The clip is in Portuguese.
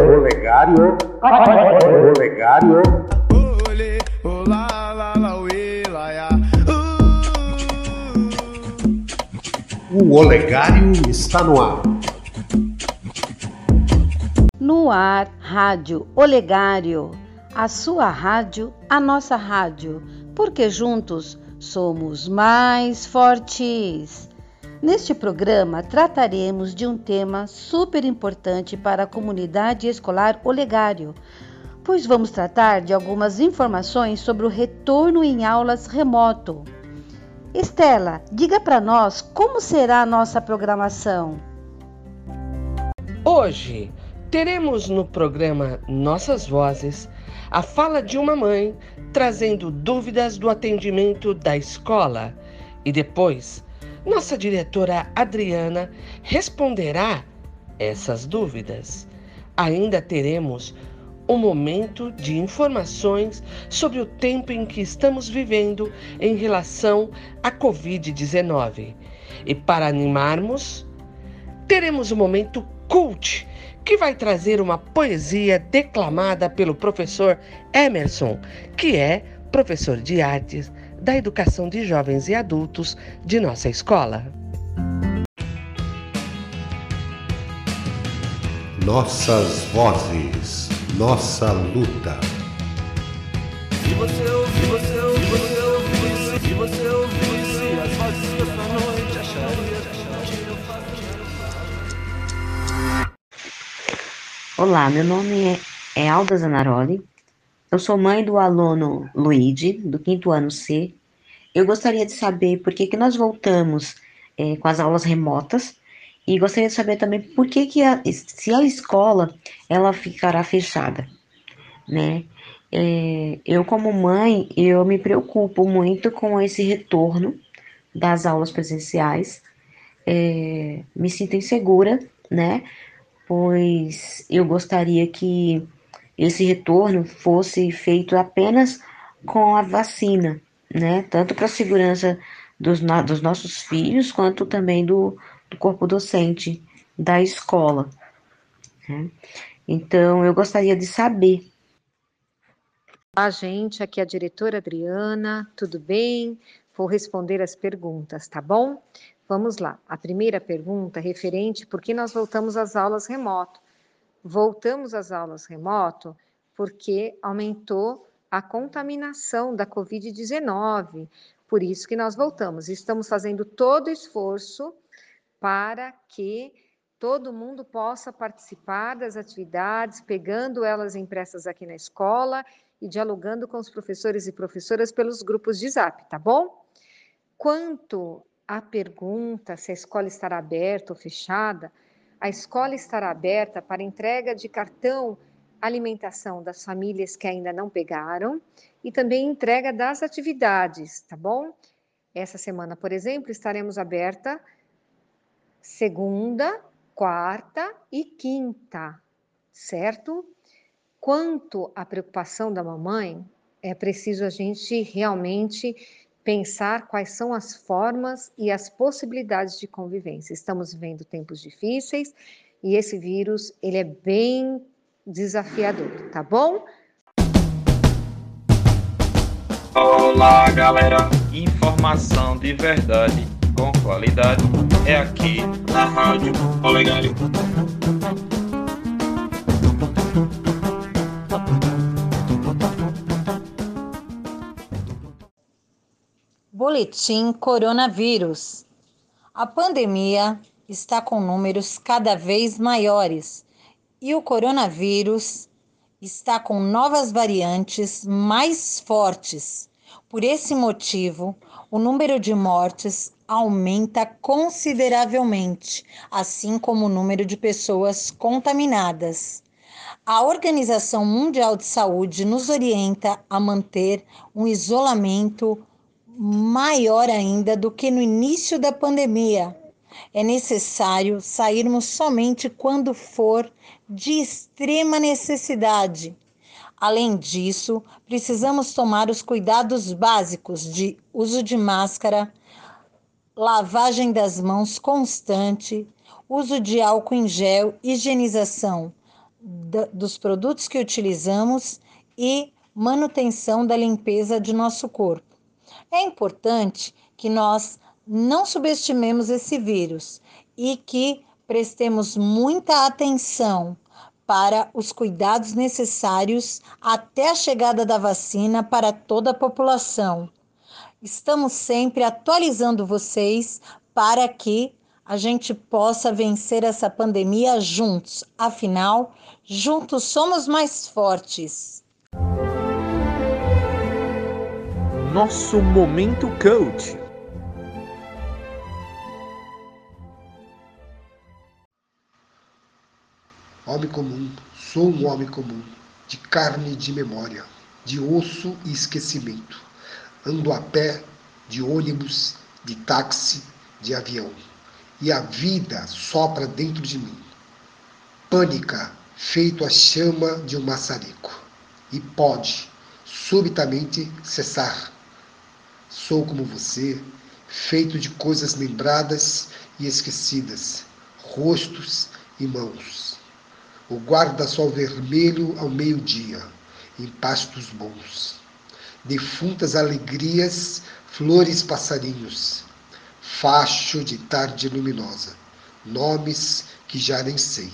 Olegário. Olegário. Olê, olá, lá, lá, uê, lá, ya. O Olegário está no ar. No ar, Rádio Olegário. A sua rádio, a nossa rádio. Porque juntos somos mais fortes. Neste programa trataremos de um tema super importante para a comunidade escolar Olegário, pois vamos tratar de algumas informações sobre o retorno em aulas remoto. Estela, diga para nós como será a nossa programação. Hoje teremos no programa Nossas Vozes a fala de uma mãe trazendo dúvidas do atendimento da escola e depois nossa diretora Adriana responderá essas dúvidas. Ainda teremos um momento de informações sobre o tempo em que estamos vivendo em relação à Covid-19. E para animarmos, teremos o um momento cult que vai trazer uma poesia declamada pelo professor Emerson, que é professor de artes da educação de jovens e adultos de nossa escola. Nossas vozes, nossa luta. Se você ouvir, você ouvir, você ouvir, se você ouvisse as vozes noite, acharia, Olá, meu nome é, é Alda Zanaroli, eu sou mãe do aluno Luigi, do quinto ano C. Eu gostaria de saber por que, que nós voltamos é, com as aulas remotas e gostaria de saber também por que, que a, se a escola ela ficará fechada, né? É, eu como mãe, eu me preocupo muito com esse retorno das aulas presenciais. É, me sinto insegura, né? Pois eu gostaria que esse retorno fosse feito apenas com a vacina, né? Tanto para a segurança dos, dos, nossos filhos, quanto também do, do corpo docente da escola. Né? Então, eu gostaria de saber. Olá, gente, aqui é a diretora Adriana, tudo bem? Vou responder as perguntas, tá bom? Vamos lá. A primeira pergunta é referente por que nós voltamos às aulas remoto voltamos às aulas remoto porque aumentou a contaminação da Covid-19. Por isso que nós voltamos. Estamos fazendo todo o esforço para que todo mundo possa participar das atividades, pegando elas impressas aqui na escola e dialogando com os professores e professoras pelos grupos de Zap, tá bom? Quanto à pergunta se a escola estará aberta ou fechada, a escola estará aberta para entrega de cartão alimentação das famílias que ainda não pegaram e também entrega das atividades, tá bom? Essa semana, por exemplo, estaremos aberta segunda, quarta e quinta, certo? Quanto à preocupação da mamãe, é preciso a gente realmente pensar quais são as formas e as possibilidades de convivência. Estamos vivendo tempos difíceis e esse vírus, ele é bem desafiador, tá bom? Olá, galera! Informação de verdade com qualidade é aqui na Rádio Olegário. Boletim Coronavírus. A pandemia está com números cada vez maiores e o coronavírus está com novas variantes mais fortes. Por esse motivo, o número de mortes aumenta consideravelmente, assim como o número de pessoas contaminadas. A Organização Mundial de Saúde nos orienta a manter um isolamento maior ainda do que no início da pandemia. É necessário sairmos somente quando for de extrema necessidade. Além disso, precisamos tomar os cuidados básicos de uso de máscara, lavagem das mãos constante, uso de álcool em gel, higienização dos produtos que utilizamos e manutenção da limpeza de nosso corpo. É importante que nós não subestimemos esse vírus e que prestemos muita atenção para os cuidados necessários até a chegada da vacina para toda a população. Estamos sempre atualizando vocês para que a gente possa vencer essa pandemia juntos. Afinal, juntos somos mais fortes. Nosso momento coach. Homem comum, sou um homem comum, de carne e de memória, de osso e esquecimento. Ando a pé, de ônibus, de táxi, de avião. E a vida sopra dentro de mim. Pânica, feito a chama de um maçarico. E pode, subitamente, cessar. Sou como você, feito de coisas lembradas e esquecidas, rostos e mãos o guarda-sol vermelho ao meio-dia, em pastos bons. Defuntas alegrias, flores passarinhos, facho de tarde luminosa, nomes que já nem sei.